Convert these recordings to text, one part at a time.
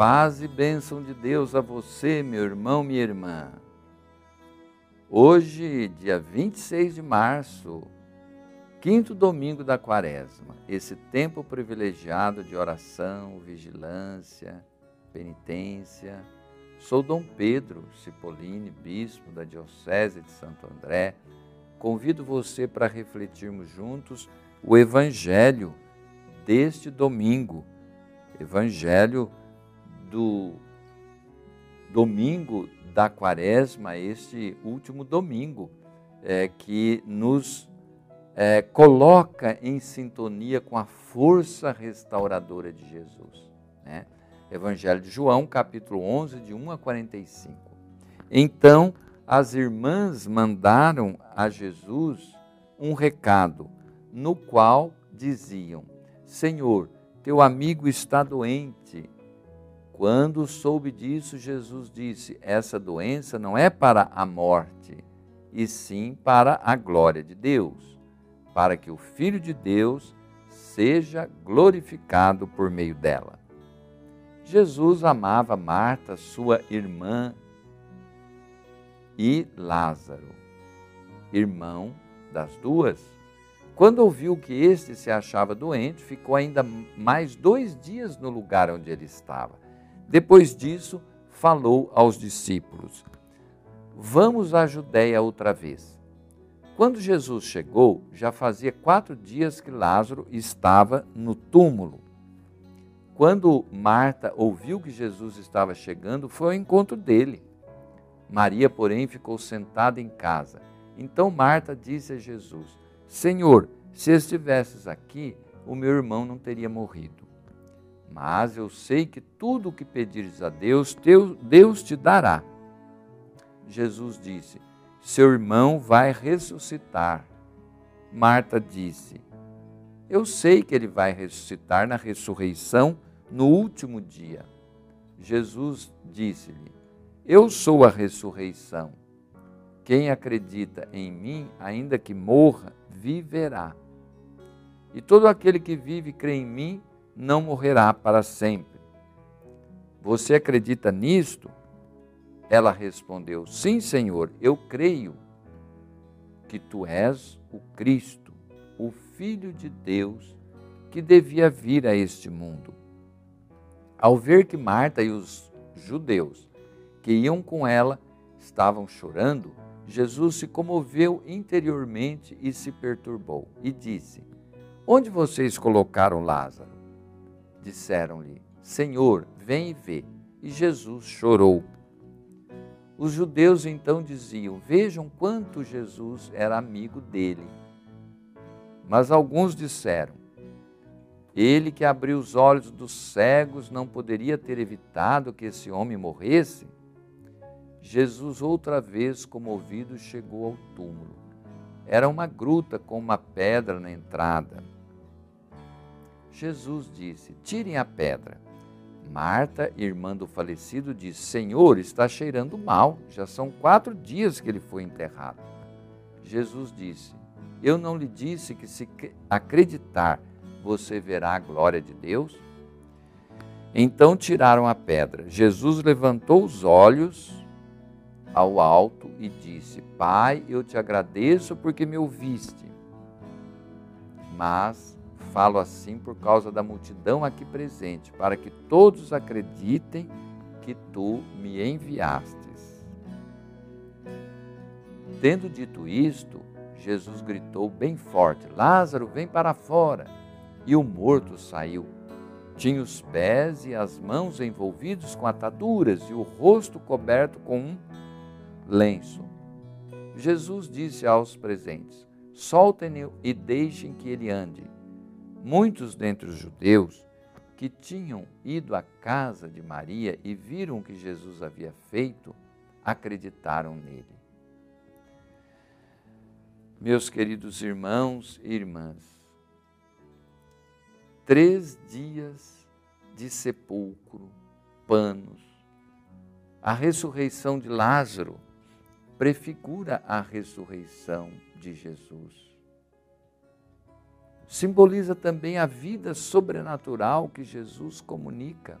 Paz e bênção de Deus a você, meu irmão, minha irmã. Hoje, dia 26 de março, quinto domingo da quaresma, esse tempo privilegiado de oração, vigilância, penitência. Sou Dom Pedro Cipollini, bispo da Diocese de Santo André. Convido você para refletirmos juntos o Evangelho deste domingo, Evangelho do domingo da quaresma, este último domingo, é, que nos é, coloca em sintonia com a força restauradora de Jesus. Né? Evangelho de João, capítulo 11, de 1 a 45. Então, as irmãs mandaram a Jesus um recado, no qual diziam: Senhor, teu amigo está doente. Quando soube disso, Jesus disse: Essa doença não é para a morte, e sim para a glória de Deus, para que o Filho de Deus seja glorificado por meio dela. Jesus amava Marta, sua irmã, e Lázaro, irmão das duas. Quando ouviu que este se achava doente, ficou ainda mais dois dias no lugar onde ele estava. Depois disso, falou aos discípulos: Vamos à Judéia outra vez. Quando Jesus chegou, já fazia quatro dias que Lázaro estava no túmulo. Quando Marta ouviu que Jesus estava chegando, foi ao encontro dele. Maria, porém, ficou sentada em casa. Então Marta disse a Jesus: Senhor, se estivesses aqui, o meu irmão não teria morrido. Mas eu sei que tudo o que pedires a Deus, Deus te dará. Jesus disse: Seu irmão vai ressuscitar. Marta disse: Eu sei que ele vai ressuscitar na ressurreição no último dia. Jesus disse-lhe: Eu sou a ressurreição. Quem acredita em mim, ainda que morra, viverá. E todo aquele que vive e crê em mim não morrerá para sempre. Você acredita nisto? Ela respondeu: Sim, Senhor, eu creio que tu és o Cristo, o Filho de Deus, que devia vir a este mundo. Ao ver que Marta e os judeus que iam com ela estavam chorando, Jesus se comoveu interiormente e se perturbou e disse: Onde vocês colocaram Lázaro? Disseram-lhe: Senhor, vem e vê. E Jesus chorou. Os judeus então diziam: Vejam quanto Jesus era amigo dele. Mas alguns disseram: Ele que abriu os olhos dos cegos não poderia ter evitado que esse homem morresse? Jesus, outra vez comovido, chegou ao túmulo. Era uma gruta com uma pedra na entrada. Jesus disse: Tirem a pedra. Marta, irmã do falecido, disse: Senhor, está cheirando mal, já são quatro dias que ele foi enterrado. Jesus disse: Eu não lhe disse que se acreditar você verá a glória de Deus? Então tiraram a pedra. Jesus levantou os olhos ao alto e disse: Pai, eu te agradeço porque me ouviste. Mas falo assim por causa da multidão aqui presente, para que todos acreditem que tu me enviastes. Tendo dito isto, Jesus gritou bem forte: Lázaro, vem para fora. E o morto saiu. Tinha os pés e as mãos envolvidos com ataduras e o rosto coberto com um lenço. Jesus disse aos presentes: Soltem-no e deixem que ele ande. Muitos dentre os judeus que tinham ido à casa de Maria e viram o que Jesus havia feito, acreditaram nele. Meus queridos irmãos e irmãs, três dias de sepulcro, panos, a ressurreição de Lázaro prefigura a ressurreição de Jesus simboliza também a vida sobrenatural que Jesus comunica.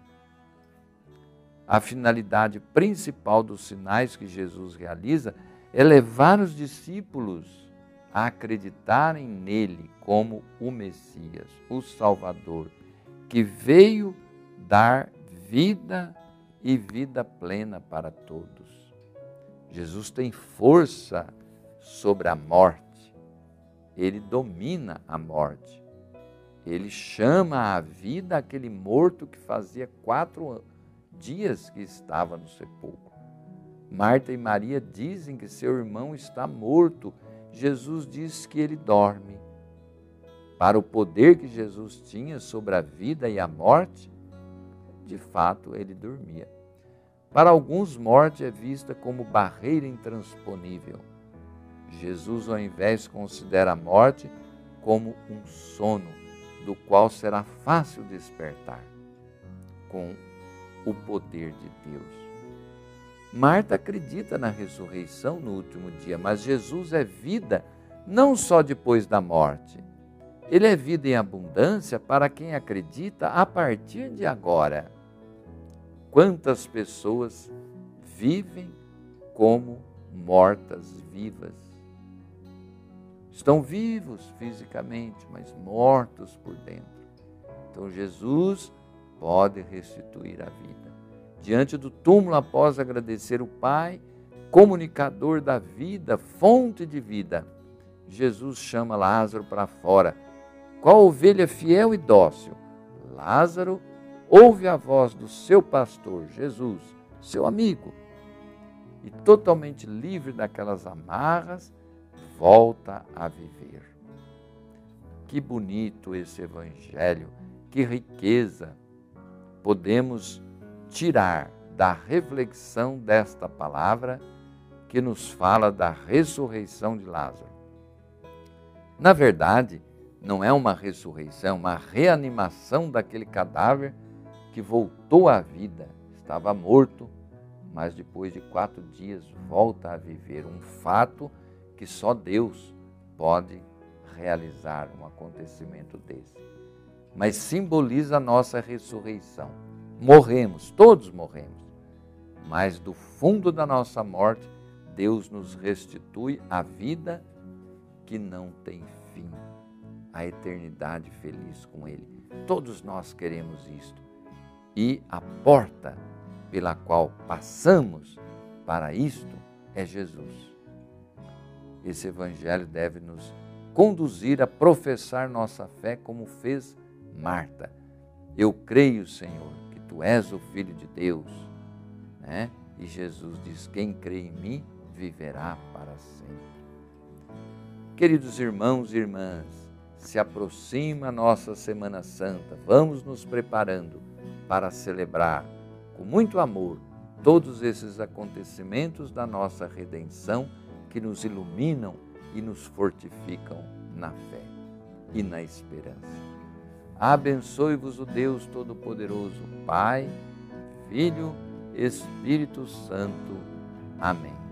a finalidade principal dos sinais que Jesus realiza é levar os discípulos a acreditarem nele como o Messias, o Salvador, que veio dar vida e vida plena para todos. Jesus tem força sobre a morte, ele domina a morte. Ele chama à vida aquele morto que fazia quatro dias que estava no sepulcro. Marta e Maria dizem que seu irmão está morto. Jesus diz que ele dorme. Para o poder que Jesus tinha sobre a vida e a morte, de fato ele dormia. Para alguns, morte é vista como barreira intransponível. Jesus, ao invés, considera a morte como um sono, do qual será fácil despertar. Com o poder de Deus. Marta acredita na ressurreição no último dia, mas Jesus é vida não só depois da morte. Ele é vida em abundância para quem acredita a partir de agora. Quantas pessoas vivem como mortas vivas? Estão vivos fisicamente, mas mortos por dentro. Então Jesus pode restituir a vida. Diante do túmulo, após agradecer o Pai, comunicador da vida, fonte de vida, Jesus chama Lázaro para fora. Qual ovelha fiel e dócil? Lázaro ouve a voz do seu pastor, Jesus, seu amigo, e totalmente livre daquelas amarras, volta a viver. Que bonito esse evangelho, que riqueza podemos tirar da reflexão desta palavra que nos fala da ressurreição de Lázaro. Na verdade, não é uma ressurreição, é uma reanimação daquele cadáver que voltou à vida, estava morto, mas depois de quatro dias volta a viver. Um fato que só Deus pode realizar um acontecimento desse mas simboliza a nossa ressurreição. Morremos, todos morremos, mas do fundo da nossa morte, Deus nos restitui a vida que não tem fim, a eternidade feliz com Ele. Todos nós queremos isto. E a porta pela qual passamos para isto é Jesus. Esse Evangelho deve nos conduzir a professar nossa fé como fez Marta, eu creio, Senhor, que tu és o Filho de Deus. Né? E Jesus diz: Quem crê em mim viverá para sempre. Queridos irmãos e irmãs, se aproxima a nossa Semana Santa. Vamos nos preparando para celebrar com muito amor todos esses acontecimentos da nossa redenção que nos iluminam e nos fortificam na fé e na esperança. Abençoe-vos o Deus Todo-Poderoso, Pai, Filho, Espírito Santo. Amém.